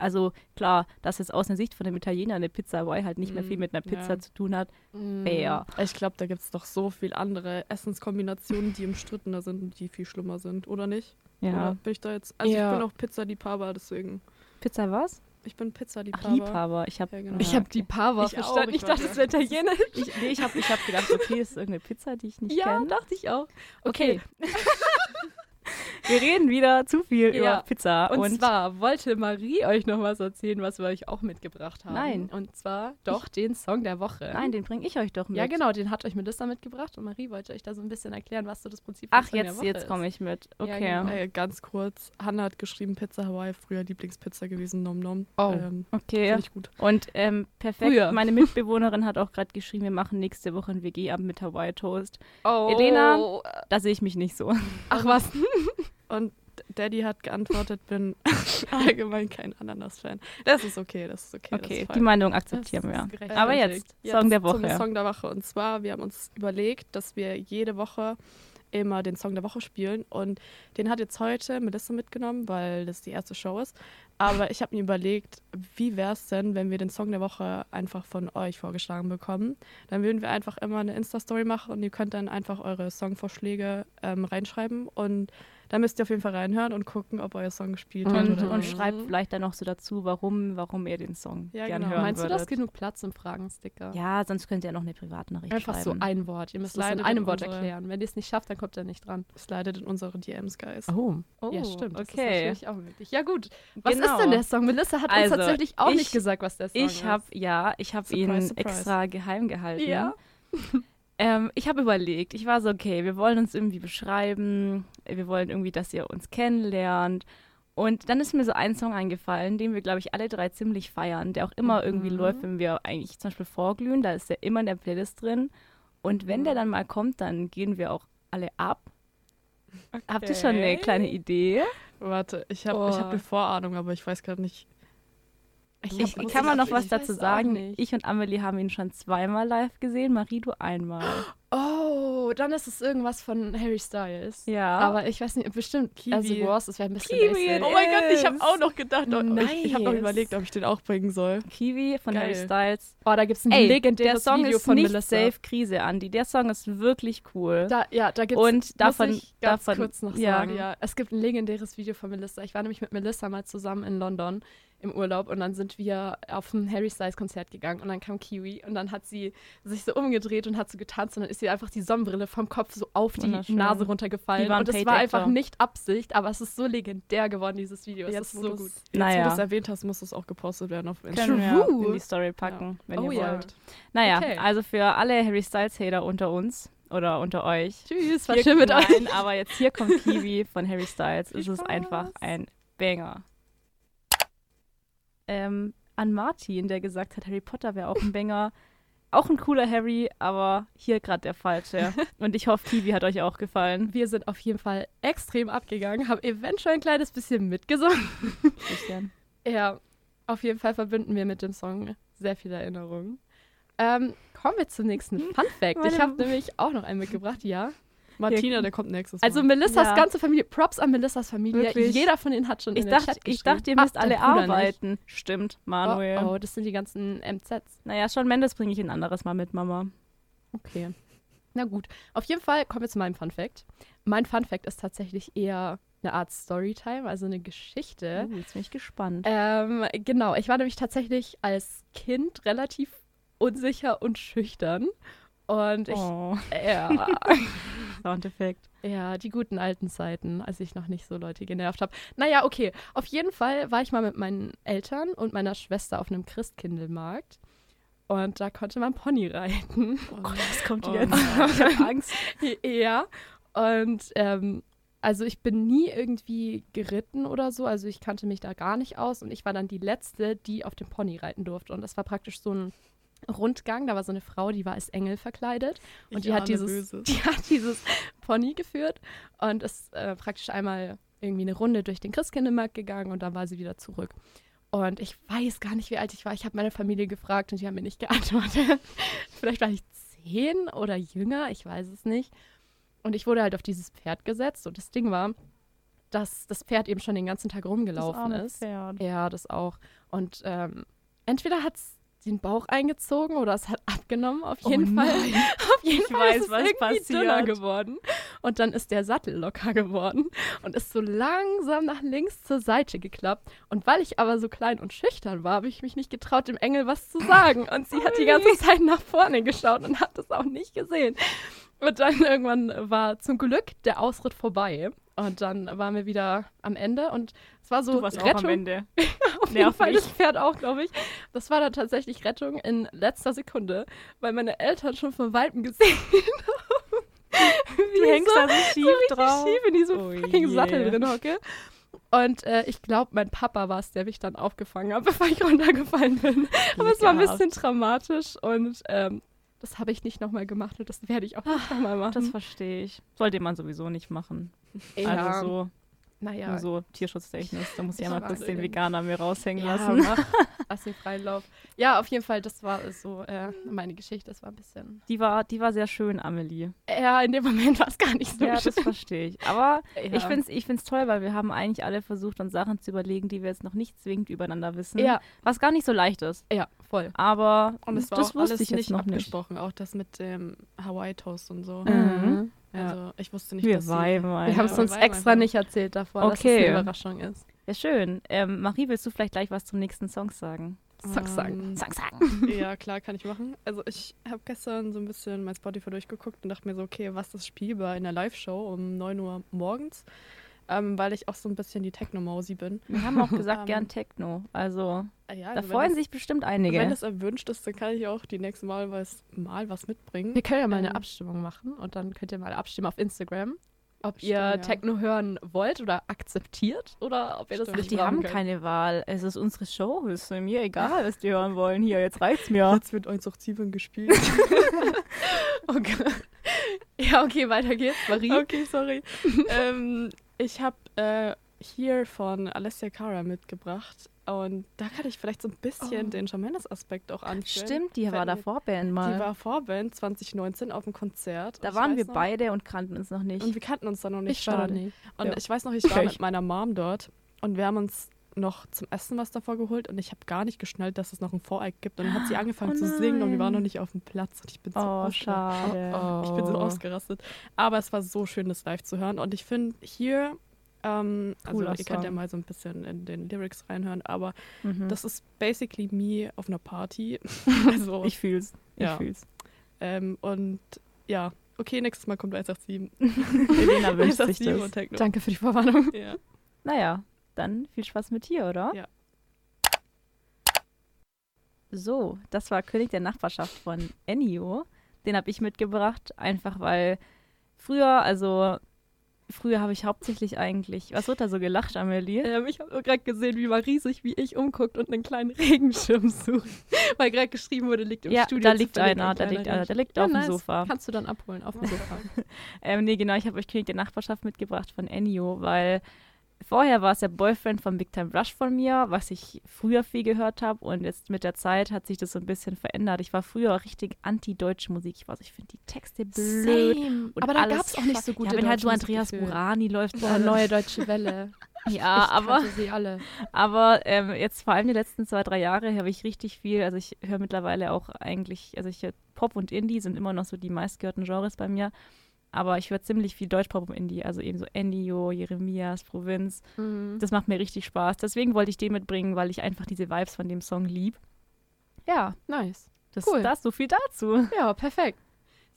Also klar, dass jetzt aus der Sicht von dem Italiener eine Pizza Hawaii halt nicht mehr Mm, viel mit einer Pizza ja. zu tun hat, vor. fair. Ich glaube, da gibt es doch so viel andere Essenskombinationen, die umstrittener sind und die viel schlimmer sind, oder nicht? Ja. Oder bin ich da jetzt. Also Ja. ich bin auch Pizzaliebhaber, deswegen. Pizza was? Ich bin Pizzaliebhaber. Liebhaber. Ich habe Ja, genau. Ich habe die Pava Ich auch, verstanden. ich Ich, dachte, es wäre ja. Italienisch. Ich, nee, ich habe ich hab gedacht, okay, ist irgendeine Pizza, die ich nicht Ja, kenne. dachte ich auch. Okay. Wir reden wieder zu viel Ja. über Pizza. Und, Und, zwar wollte Marie euch noch was erzählen, was wir euch auch mitgebracht haben. Nein. Und zwar doch den Song der Woche. nein, den bringe ich euch doch mit. Ja, genau, den hat euch Melissa mitgebracht und Marie wollte euch da so ein bisschen erklären, was so das Prinzip Ach, Song der jetzt, Woche jetzt komme ich mit. Ja, Okay. genau. Äh, ganz kurz, Hannah hat geschrieben, Pizza Hawaii, früher Lieblingspizza gewesen, nom nom. Oh. Ähm, Okay. Finde ich gut. Und ähm, perfekt, Früher. meine Mitbewohnerin hat auch gerade geschrieben, wir machen nächste Woche ein WG-Abend mit Hawaii Toast. Oh. Elena? Da sehe ich mich nicht so. Ach was. Und Daddy hat geantwortet, bin allgemein kein Ananas-Fan. Das ist okay, das ist okay. Okay, ist die. Meinung akzeptieren Das wir. Aber jetzt, Jetzt Song der Woche. Song der Woche. Und zwar, wir haben uns überlegt, dass wir jede Woche immer den Song der Woche spielen. Und den hat jetzt heute Melissa mitgenommen, weil das die erste Show ist. Aber ich habe mir überlegt, wie wäre es denn, wenn wir den Song der Woche einfach von euch vorgeschlagen bekommen? Dann würden wir einfach immer eine Insta-Story machen und ihr könnt dann einfach eure Songvorschläge ähm, reinschreiben. Und da müsst ihr auf jeden Fall reinhören und gucken, ob euer Song gespielt wird Und, oder und schreibt vielleicht dann noch so dazu, warum, warum ihr den Song Ja, gern genau. hören Meinst du, würdet. das genug Platz im Fragensticker? Ja, sonst könnt ihr noch eine Privatnachricht Einfach so schreiben. ein Wort. Ihr müsst es in einem in Wort erklären. Wenn ihr es nicht schafft, dann kommt er nicht dran. Slidet in unsere DMs, guys. Oh, Oh, ja, stimmt. Das ist okay. natürlich auch möglich. Ja, gut. Was Genau. ist denn der Song? Melissa hat Also, uns tatsächlich auch ich- nicht gesagt, was der Song ist. Ich habe, ja, ich habe ihn surprise. extra geheim gehalten. Ja. Ähm, ich habe überlegt, ich war so, okay, wir wollen uns irgendwie beschreiben, wir wollen irgendwie, dass ihr uns kennenlernt. Und dann ist mir so ein Song eingefallen, den wir, glaube ich, alle drei ziemlich feiern, der auch immer irgendwie Mhm. läuft, wenn wir eigentlich zum Beispiel vorglühen, da ist der immer in der Playlist drin. Und wenn der dann mal kommt, dann gehen wir auch alle ab. Habt ihr schon eine Okay. kleine Idee? Warte, ich habe Oh. ich hab eine Vorahnung, aber ich weiß gerade nicht. Ich, hab- kann man noch ich was dazu sagen? Ich und Amelie haben ihn schon zweimal live gesehen, Marie, du einmal. Oh, dann ist es irgendwas von Harry Styles. Ja. Aber ich weiß nicht, bestimmt Kiwi. Also Wars, das wäre ein bisschen Kiwi. Oh mein Gott, ich habe auch noch gedacht. Oh, ich ich habe noch Nice. überlegt, ob ich den auch bringen soll. Kiwi von Geil. Harry Styles. Oh, da gibt es ein Ey, legendäres der Song Video ist von nicht Melissa. safe Krise, Andi. Der Song ist wirklich cool. Da, ja, da gibt's, Und davon- muss ich ganz davon- kurz noch ja. sagen, ja, es gibt ein legendäres Video von Melissa. Ich war nämlich mit Melissa mal zusammen in London im Urlaub und dann sind wir auf ein Harry Styles Konzert gegangen und dann kam Kiwi und dann hat sie sich so umgedreht und hat so getanzt und dann ist ihr einfach die Sonnenbrille vom Kopf so auf die. Nase runtergefallen und es war einfach nicht Absicht, aber es ist so legendär geworden, dieses Video. Es Jetzt, ist so gut. Jetzt, Naja. wo du es erwähnt hast, muss es auch gepostet werden auf Instagram. Können wir in die Story packen, wenn Oh ihr ja. wollt. Naja, Okay. also für alle Harry Styles-Hater unter uns oder unter euch. Tschüss, war schön mit euch. Aber jetzt hier kommt Kiwi von Harry Styles. Es ist einfach ein Banger. Ähm, an Martin, der gesagt hat, Harry Potter wäre auch ein Banger. Auch ein cooler Harry, aber hier gerade der falsche. Und ich hoffe, Kiwi hat euch auch gefallen. Wir sind auf jeden Fall extrem abgegangen, haben eventuell ein kleines bisschen mitgesungen. Christian. Ja, auf jeden Fall verbinden wir mit dem Song sehr viele Erinnerungen. Ähm, kommen wir zum nächsten Fun Fact. Ich habe nämlich auch noch einen mitgebracht, ja. Martina, der kommt nächstes Mal. Also Melissas Ja. ganze Familie, Props an Melissas Familie. Wirklich? Jeder von ihnen hat schon Ich in den dachte, Chat ich dachte, ihr müsst Ach, alle Bruder nicht. arbeiten. Stimmt, Manuel. Oh, oh, das sind die ganzen MZs. Naja, schon Mendes bringe ich ein anderes Mal mit, Mama. Okay. Na gut. Auf jeden Fall kommen wir zu meinem Fun Fact. Mein Fun Fact ist tatsächlich eher eine Art Storytime, also eine Geschichte. Uh, jetzt bin ich gespannt. Ähm, genau, ich war nämlich tatsächlich als Kind relativ unsicher und schüchtern. Und ich, oh. ja, Soundeffekt. ja, die guten alten Zeiten, als ich noch nicht so Leute genervt habe. Naja, okay, auf jeden Fall war ich mal mit meinen Eltern und meiner Schwester auf einem Christkindlmarkt. Und da konnte man Pony reiten. Oh, Gott, was kommt jetzt? ich hab Angst. ja, und ähm, also ich bin nie irgendwie geritten oder so, also ich kannte mich da gar nicht aus und ich war dann die Letzte, die auf dem Pony reiten durfte. Und das war praktisch so ein Rundgang, da war so eine Frau, die war als Engel verkleidet und Ich die hat, dieses, Böses. die hat dieses Pony geführt und ist äh, praktisch einmal irgendwie eine Runde durch den Christkindlmarkt gegangen und dann war sie wieder zurück. Und ich weiß gar nicht, wie alt ich war. Ich habe meine Familie gefragt und die haben mir nicht geantwortet. Vielleicht war ich zehn oder jünger, ich weiß es nicht. Und ich wurde halt auf dieses Pferd gesetzt und das Ding war, dass das Pferd eben schon den ganzen Tag rumgelaufen arme ist. Pferd. Ja, das auch. Und ähm, entweder hat es den Bauch eingezogen oder es hat abgenommen. Auf Oh jeden Fall. nein. Auf jeden Ich Fall weiß, ist es was irgendwie dünner passiert. geworden. Und dann ist der Sattel locker geworden und ist so langsam nach links zur Seite geklappt. Und weil ich aber so klein und schüchtern war, habe ich mich nicht getraut, dem Engel was zu sagen. Und sie hat die ganze Zeit nach vorne geschaut und hat das auch nicht gesehen. Und dann irgendwann war zum Glück der Ausritt vorbei. Und dann waren wir wieder am Ende und es war so Du warst auch Rettung. am Ende. Auf jeden Nerv Fall mich. das Pferd auch, glaube ich. Das war dann tatsächlich Rettung in letzter Sekunde, weil meine Eltern schon von Weitem gesehen haben. wie Du hängst so, da so schief so richtig drauf. schief in diesem Oh fucking je. Sattel drin hocke. Und äh, ich glaube, mein Papa war es, der mich dann aufgefangen hat, bevor ich runtergefallen bin. Aber es war ein bisschen dramatisch und ähm, das habe ich nicht nochmal gemacht und das werde ich auch nicht nochmal machen. Das verstehe ich. Sollte man sowieso nicht machen. ja, Also so, naja, nur so tierschutztechnisch. Da muss ich einmal mag kurz den. Veganer mir raushängen ja, lassen. mach, lass den freien Lauf. Ja, auf jeden Fall, das war so äh, meine Geschichte. Das war ein bisschen. Die war, die war sehr schön, Amelie. Ja, in dem Moment war es gar nicht so Ja, das verstehe ich. Aber Ja. ich finde es ich find's toll, weil wir haben eigentlich alle versucht, uns Sachen zu überlegen, die wir jetzt noch nicht zwingend übereinander wissen. Ja, Was gar nicht so leicht ist. ja, voll. Aber Und es war das auch wusste alles ich jetzt nicht noch nicht. abgesprochen, auch das mit dem Hawaii-Toast und so. Mhm. Also ich wusste nicht, Wir dass sie- viben Wir haben es uns extra nicht erzählt davor, dass es Okay. eine Überraschung ist. Ja, schön. Ähm, Marie, willst du vielleicht gleich was zum nächsten Song sagen? Sag, sagen. Ähm, Sag, sagen. Ja, klar, kann ich machen. Also ich habe gestern so ein bisschen mein Spotify durchgeguckt und dachte mir so, okay, was ist spielbar in der Live-Show um 9 Uhr morgens? Ähm, weil ich auch so ein bisschen die Techno-Mausi bin. Wir haben auch gesagt, Ähm, gern Techno. Also, Ah ja, da freuen das- sich bestimmt einige. Wenn das erwünscht ist, dann kann ich auch die nächste Mal was, mal was mitbringen. Wir können ja mal eine Ähm, Abstimmung machen und dann könnt ihr mal abstimmen auf Instagram, ob Stimmt, ihr ja. Techno hören wollt oder akzeptiert oder ob ihr das Stimmt. Ach, nicht die haben könnt. keine Wahl. Es ist unsere Show. Ist mir egal, was die hören wollen. Hier, jetzt reicht's mir. Jetzt wird 187 gespielt. Okay. Ja, okay, weiter geht's. Marie. okay, sorry. ähm, ich habe äh, hier von Alessia Cara mitgebracht und da kann ich vielleicht so ein bisschen Oh. den Shawn Aspekt auch anführen. Stimmt, die war da Vorband mal. Die war Vorband 2019 auf dem Konzert. da waren wir noch- beide und kannten uns noch nicht. Und wir kannten uns da noch nicht. Ich war da nicht. Und Ja. ich weiß noch, ich war mit meiner Mom dort und wir haben uns noch zum Essen was davor geholt und ich habe gar nicht geschnallt, dass es noch ein Voreck gibt. Und dann hat sie angefangen Oh zu singen und wir waren noch nicht auf dem Platz und ich bin so, oh, ausgerastet. schade. Ich bin so Oh. ausgerastet. Aber es war so schön, das live zu hören. Und ich finde hier, ähm, also ihr könnt ja Song. mal so ein bisschen in den Lyrics reinhören, aber Mhm. das ist basically me auf einer Party. also, ich fühl's. Ich Ja. fühl's. ähm, und ja, okay, nächstes Mal kommt 187. Elena wünscht sich 187 das. Danke für die Vorwarnung. Ja. Naja, dann viel Spaß mit hier, oder? Ja. So, das war König der Nachbarschaft von Ennio. Den habe ich mitgebracht, einfach weil früher, also früher habe ich hauptsächlich eigentlich, was wird da so gelacht, Amelie? Ähm, ich habe gerade gesehen, wie Marie sich wie ich umguckt und einen kleinen Regenschirm sucht. Weil gerade geschrieben wurde, liegt im ja, Studio. da liegt einer, ein da liegt einer, der liegt Ja, auf nice. dem Sofa. Kannst du dann abholen auf dem Sofa. Ähm, nee, genau, ich habe euch König der Nachbarschaft mitgebracht von Ennio, weil vorher war es der Boyfriend von Big Time Rush von mir, was ich früher viel gehört habe und jetzt mit der Zeit hat sich das so ein bisschen verändert. Ich war früher auch richtig anti-deutsche Musik. Ich weiß, ich finde die Texte blöd. Same. Und Aber da gab es auch nicht so gute Ja, wenn halt so Andreas. Burani läuft. Boah, neue deutsche Welle. Ja, ich aber, sie alle. aber ähm, jetzt vor allem die letzten zwei, drei Jahre habe ich richtig viel, also ich höre mittlerweile auch eigentlich, also ich höre Pop und Indie sind immer noch so die meistgehörten Genres bei mir. Aber ich höre ziemlich viel Deutschpop und Indie, also eben so Endio, Jeremias, Provinz. Mhm. Das macht mir richtig Spaß. Deswegen wollte ich den mitbringen, weil ich einfach diese Vibes von dem Song lieb. Ja, Nice. das Cool. das so viel dazu. Ja, perfekt.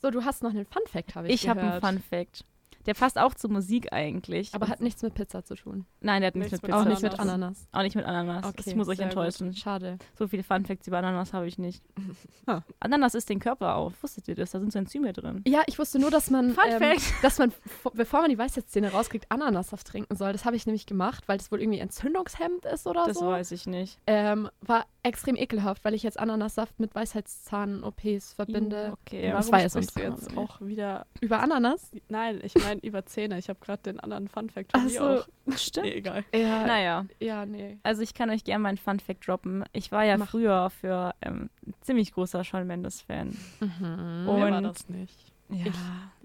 So, du hast noch einen Fun Fact, habe ich, Ich habe einen gehört. Fun Fact. Der passt auch zur Musik eigentlich. Aber hat nichts mit Pizza zu tun. Nein, der hat nichts Nichts mit mit Pizza. Auch nicht mit Ananas. Ananas. Auch nicht mit Ananas. Okay, das muss euch sehr gut. enttäuschen. Schade. So viele Fun Facts über Ananas habe ich nicht. Ah. Ananas isst den Körper auf. Wusstet ihr das? Da sind so Enzyme drin. Ja, ich wusste nur, dass man, ähm, dass man, bevor man die Weisheitszähne rauskriegt, Ananassaft trinken soll. Das habe ich nämlich gemacht, weil das wohl irgendwie entzündungshemmend ist oder Das so. weiß ich nicht. Ähm, war extrem ekelhaft, weil ich jetzt Ananassaft mit Weisheitszahn-OPs verbinde. Okay. Ja, Warum war ein sprichst du jetzt auch wieder? Über Ananas? Nein, ich meine über Zähne. Ich habe gerade den anderen Fun Fact von so. auch. Stimmt. Nee, egal. Ja, Naja, ja, nee. also ich kann euch gerne meinen Fun Fact droppen. Ich war ja Mach. früher für ähm, ein ziemlich großer Shawn Mendes Fan. Mhm. Oh. Wer war Und- das nicht? Ja. Ich-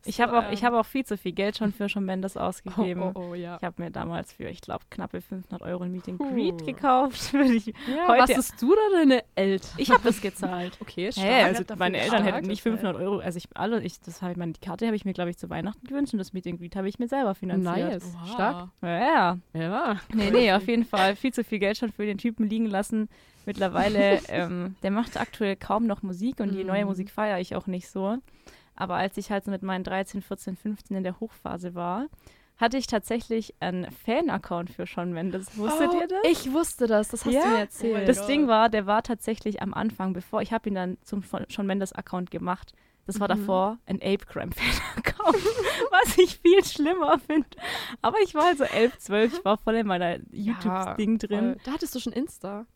Ich, habe auch, ähm, ich habe auch viel zu viel Geld schon für Shawn Mendes Oh, ausgegeben. oh, oh, ja. Ich habe mir damals für, ich glaube, knappe 500 Euro ein Meet and Puh. Greet gekauft. Ich- ja heute- was ist du oder deine Eltern? ich habe das gezahlt. Okay, stark. Hä, also meine Eltern gestarkt, hätten nicht das 500 Euro, also ich alle, ich, das habe ich, meine die Karte habe ich mir glaube ich zu Weihnachten gewünscht und das Meet and Greet habe ich mir selber finanziert. Nice. Oha. Stark. Ja, ja. Ja. Nee, nee, auf jeden Fall viel zu viel Geld schon für den Typen liegen lassen. Mittlerweile, ähm, der macht aktuell kaum noch Musik und die neue Musik feiere ich auch nicht so. Aber als ich halt so mit meinen 13, 14, 15 in der Hochphase war, hatte ich tatsächlich einen Fan-Account für Shawn Mendes. Wusstet oh, ihr das? Ich wusste das, das hast Ja? du mir Oh erzählt. mein Das Gott. Ding war, der war tatsächlich am Anfang, bevor ich habe ihn dann zum Von- Shawn Mendes Account gemacht. Das war Mhm. davor ein Ape Crime Fan Account, was ich viel schlimmer finde. Aber ich war also 11, 12, ich war voll in meiner YouTube Ding drin. Da hattest du schon Insta.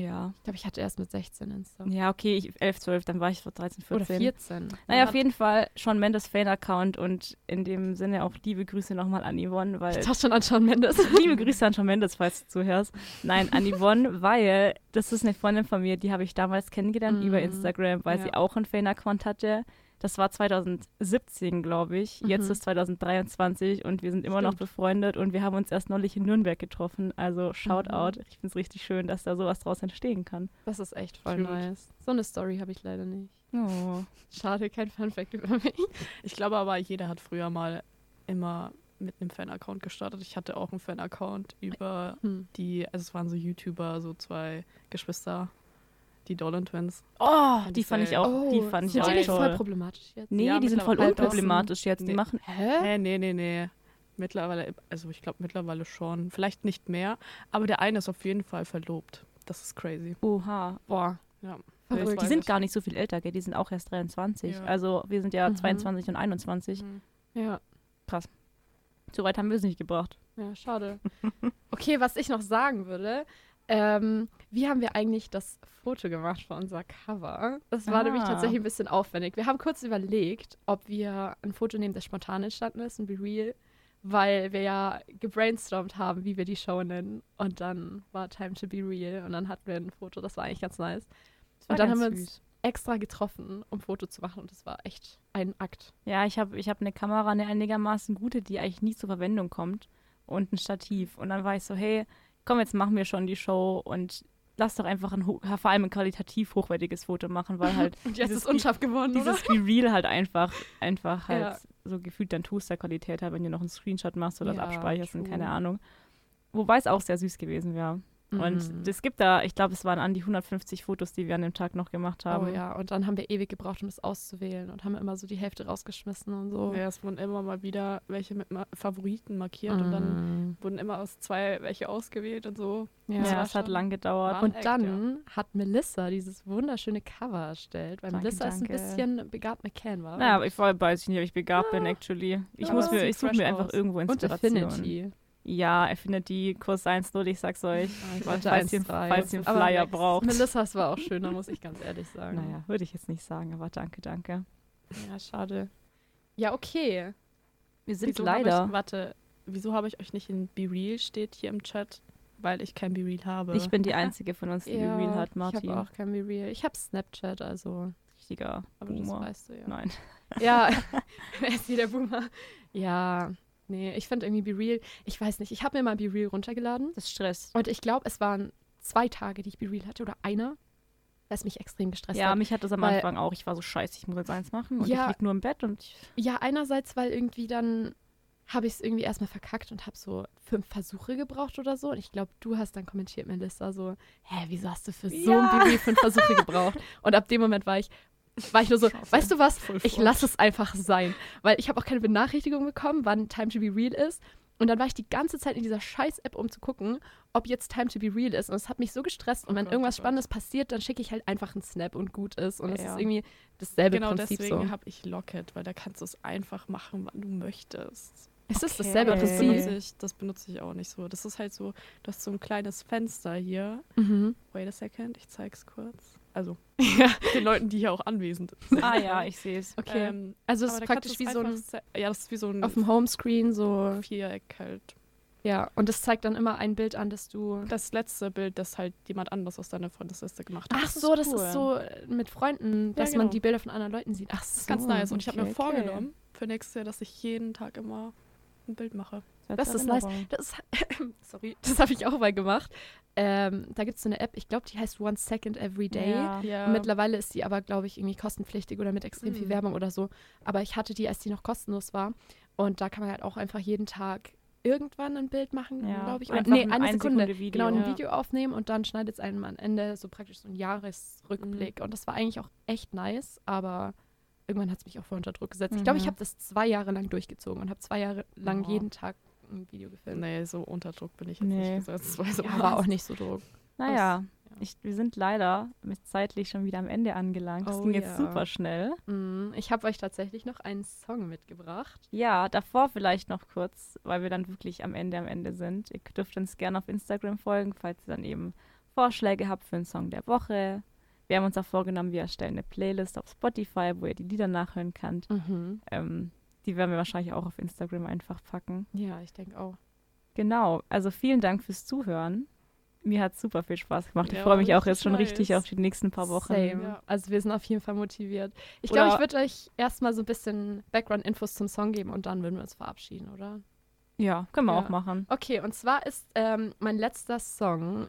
Ja. Ich glaube, ich hatte erst mit 16 Insta. Ja, okay, ich, 11, 12, dann war ich so 13, 14. Oder 14. Naja, auf jeden Fall Shawn Mendes Fan-Account und in dem Sinne auch liebe Grüße nochmal an Yvonne, weil Ich dachte schon an Shawn Mendes. Liebe Grüße an Shawn Mendes, falls du zuhörst. Nein, an Yvonne, weil das ist eine Freundin von mir, die habe ich damals kennengelernt Mhm. über Instagram, weil Ja. sie auch einen Fan-Account hatte. Das war 2017, glaube ich. Jetzt Mhm. ist 2023 und wir sind immer noch Stimmt. befreundet und wir haben uns erst neulich in Nürnberg getroffen. Also Shoutout. Mhm. Ich finde es richtig schön, dass da sowas draus entstehen kann. Das ist echt voll Cute. nice. So eine Story habe ich leider nicht. Oh. Schade, kein Funfact über mich. Ich glaube aber, jeder hat früher mal immer mit einem Fan-Account gestartet. Ich hatte auch einen Fan-Account über Hm. die, also es waren so YouTuber, so zwei Geschwister, die Dolan Twins. Oh, Fand die ich fand ich auch, die fand ich sind auch die nicht voll toll. problematisch jetzt? Nee, Ja, die sind voll unproblematisch jetzt. Die Nee. machen. Hä? Hä, nee, nee, nee. Mittlerweile, also ich glaube mittlerweile schon. Vielleicht nicht mehr, aber der eine ist auf jeden Fall verlobt. Das ist crazy. Oha. Boah. Ja. Verrückt. Die sind ich. gar nicht so viel älter, gell? Die sind auch erst 23. Ja. Also wir sind ja Mhm. 22 und 21. Mhm. Ja. So weit haben wir es nicht gebracht. Ja, schade. Okay, was ich noch sagen würde, ähm, wie haben wir eigentlich das Foto gemacht für unser Cover? Das war Ah. nämlich tatsächlich ein bisschen aufwendig. Wir haben kurz überlegt, ob wir ein Foto nehmen, das spontan entstanden ist, ein Be Real, weil wir ja gebrainstormt haben, wie wir die Show nennen. Und dann war Time to Be Real und dann hatten wir ein Foto, das war eigentlich ganz nice. Und dann haben wir uns süß. extra getroffen, um Foto zu machen und das war echt ein Akt. Ja, ich habe ich hab eine Kamera, eine einigermaßen gute, die eigentlich nie zur Verwendung kommt. Und ein Stativ. Und dann war ich so, hey, komm, jetzt machen wir schon die Show und lass doch einfach ein, vor allem ein qualitativ hochwertiges Foto machen, weil halt Und jetzt dieses ist unscharf geworden, dieses Be Real halt einfach, einfach halt Ja. so gefühlt dann Toaster-Qualität hat, wenn du noch einen Screenshot machst oder Ja, das abspeicherst und true. keine Ahnung. Wobei es auch sehr süß gewesen wäre. Mhm. Und es gibt da, ich glaube, es waren an die 150 Fotos, die wir an dem Tag noch gemacht haben. Oh ja, und dann haben wir ewig gebraucht, um das auszuwählen und haben immer so die Hälfte rausgeschmissen und so. Ja, es wurden immer mal wieder welche mit Ma Favoriten markiert und dann Mhm. wurden immer aus zwei welche ausgewählt und so. Ja, ja. Es hat lang gedauert. Und Echt, dann hat Melissa dieses wunderschöne Cover erstellt, weil Danke, Melissa ist ein danke. bisschen begabt mit Canva. Naja, aber ich weiß nicht, ob ich begabt bin, actually. Ich Ja, muss mir, ich suche mir einfach aus. irgendwo und Inspiration. Affinity. Ja, Affinity, Kurs 1 0, ich sag's euch. Ich Falls wollte ihr- 1,3. falls ihr einen Flyer braucht. Melissas war auch schöner, muss ich ganz ehrlich sagen. Naja, würde ich jetzt nicht sagen, aber danke, danke. Ja, schade. Ja, okay. Wir sind Wieso leider. Ich, warte, wieso habe ich euch nicht in Be Real steht hier im Chat? Weil ich kein Be Real habe. Ich bin die Einzige von uns, die ja, Real hat, Martin. Ich habe auch kein Be Real. Ich habe Snapchat, also. Richtiger Aber das Boomer. weißt du ja. Nein. Ja, wer ist hier der Boomer? Ja, nee, ich finde irgendwie Be Real, ich weiß nicht, ich habe mir mal Be Real runtergeladen Das stresst. und ich glaube, es waren zwei Tage, die ich Be Real hatte oder einer. was mich extrem gestresst Ja, hat. mich hat das am Weil- Anfang auch. Ich war so scheiße, ich muss jetzt eins machen. Und Ja. ich lieg nur im Bett und Ja, einerseits, weil irgendwie dann habe ich es irgendwie erstmal verkackt und habe so fünf Versuche gebraucht oder so. Und ich glaube, du hast dann kommentiert, Melissa, so, hä, wieso hast du für so Ja. ein Baby fünf Versuche gebraucht? Und ab dem Moment war ich, war ich nur so, Scheiße. weißt du was, ich lasse es einfach sein. Weil ich habe auch keine Benachrichtigung bekommen, wann Time to be real ist. Und dann war ich die ganze Zeit in dieser Scheiß-App, um zu gucken, ob jetzt Time to be real ist. Und es hat mich so gestresst. Und Oh wenn Gott, irgendwas oh Gott. Spannendes passiert, dann schicke ich halt einfach einen Snap und gut ist. Und es Ja. ist irgendwie dasselbe Genau Prinzip deswegen so. habe ich Locket, weil da kannst du es einfach machen, wann du möchtest. Es ist Okay. dasselbe Das Äh. Prinzip. benutze, ich, das benutze ich auch nicht so. Das ist halt so, du hast so ein kleines Fenster hier. Mhm. Wait a second, ich zeig's kurz. Also Ja. den Leuten, die hier auch anwesend sind. Ah ja, ich sehe es. Okay. Ähm, also es ist praktisch wie so ein Ja, das ist wie so ein auf dem Homescreen so. Viereck halt. Ja, und es zeigt dann immer ein Bild an, das du. Das letzte Bild, das halt jemand anderes aus deiner Freundesliste gemacht hat. Ach so, das cool. ist so mit Freunden, dass man genau. die Bilder von anderen Leuten sieht. Ach so. Das ist ganz nice. Und ich habe mir okay, vorgenommen für nächstes Jahr, dass ich jeden Tag immer ein Bild mache. Das ist nice. Das, sorry, das habe ich auch mal gemacht. Ähm, da gibt es so eine App, ich glaube, die heißt One Second Every Day. Ja. Ja. Mittlerweile ist die aber, glaube ich, irgendwie kostenpflichtig oder mit extrem viel Mhm. Werbung oder so. Aber ich hatte die, als die noch kostenlos war. Und da kann man halt auch einfach jeden Tag irgendwann ein Bild machen, Ja, glaube ich. Oder, nee, ein eine Sekunde. Ein-Sekunde-Video. Genau, ein Ja. Video aufnehmen und dann schneidet es einem am Ende so praktisch so ein Jahresrückblick. Und das war eigentlich auch echt nice, aber irgendwann hat es mich auch voll unter Druck gesetzt. Ich glaube, ich Mhm. habe das zwei Jahre lang durchgezogen und habe zwei Jahre lang Oh. jeden Tag ein Video gefilmt. Nee, so unter Druck bin ich jetzt Nee. nicht gesetzt. Ja, war auch nicht so Druck. Naja, ja. ich, wir sind leider mit zeitlich schon wieder am Ende angelangt. Das Oh ging jetzt ja. super schnell. Mm, Ich habe euch tatsächlich noch einen Song mitgebracht. Ja, davor vielleicht noch kurz, weil wir dann wirklich am Ende am Ende sind. Ihr dürft uns gerne auf Instagram folgen, falls ihr dann eben Vorschläge habt für einen Song der Woche. Wir haben uns auch vorgenommen, wir erstellen eine Playlist auf Spotify, wo ihr die Lieder nachhören könnt. Mhm. Ähm, die werden wir wahrscheinlich auch auf Instagram einfach packen. Ja, ich denke auch. Genau, also vielen Dank fürs Zuhören. Mir hat super viel Spaß gemacht. Ich Ja, freue mich auch richtig jetzt schon richtig nice. auf die nächsten paar Wochen. Same. Ja. Also wir sind auf jeden Fall motiviert. Ich glaube, ich würde euch erstmal so ein bisschen Background-Infos zum Song geben und dann würden wir uns verabschieden, oder? Ja, können wir Ja. auch machen. Okay, und zwar ist ähm, mein letzter Song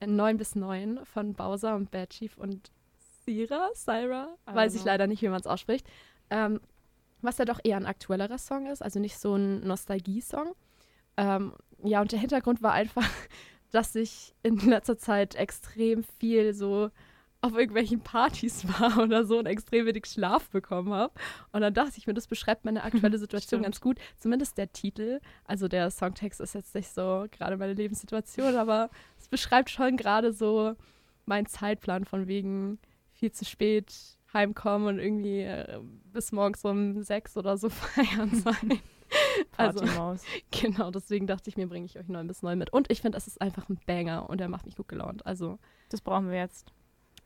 äh, 9 bis 9 von Bowser und Bad Chief und Sira, Syra, weiß ich leider nicht, wie man es ausspricht. Ähm, was ja doch eher ein aktuellerer Song ist, also nicht so ein Nostalgie-Song. Ähm, ja, und der Hintergrund war einfach, dass ich in letzter Zeit extrem viel so auf irgendwelchen Partys war oder so und extrem wenig Schlaf bekommen habe. Und dann dachte ich mir, das beschreibt meine aktuelle Situation ganz gut. Zumindest der Titel. Also der Songtext ist jetzt nicht so gerade meine Lebenssituation, aber es beschreibt schon gerade so meinen Zeitplan von wegen viel zu spät heimkommen und irgendwie äh, bis morgens um sechs oder so feiern sein. Also, Partymaus. genau, deswegen dachte ich mir, bringe ich euch neun bis neun mit. Und ich finde, es ist einfach ein Banger und der macht mich gut gelaunt. Also, Das brauchen wir jetzt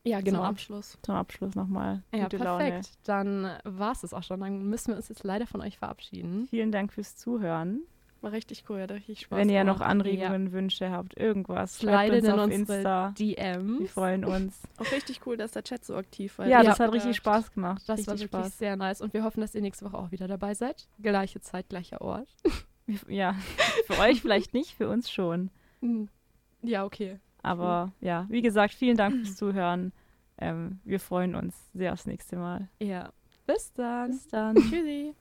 ja, Zum genau. Abschluss. zum Abschluss nochmal. Ja, Gute perfekt. Laune. Dann war es es auch schon. Dann müssen wir uns jetzt leider von euch verabschieden. Vielen Dank fürs Zuhören. War richtig cool, hat richtig Spaß Wenn ihr noch Anregungen, Wünsche habt, irgendwas, schreibt Slidet uns in auf Insta. Wir DMs. freuen uns. Auch richtig cool, dass der Chat so aktiv war. Ja, Ja. das hat richtig Spaß gemacht. Das richtig war wirklich Spaß. sehr nice. Und wir hoffen, dass ihr nächste Woche auch wieder dabei seid. Gleiche Zeit, gleicher Ort. Ja, für euch vielleicht nicht, für uns schon. Hm. Ja, okay. Aber ja, wie gesagt, vielen Dank fürs Zuhören. Ähm, wir freuen uns sehr aufs nächste Mal. Ja. Bis dann. Bis dann. Tschüssi.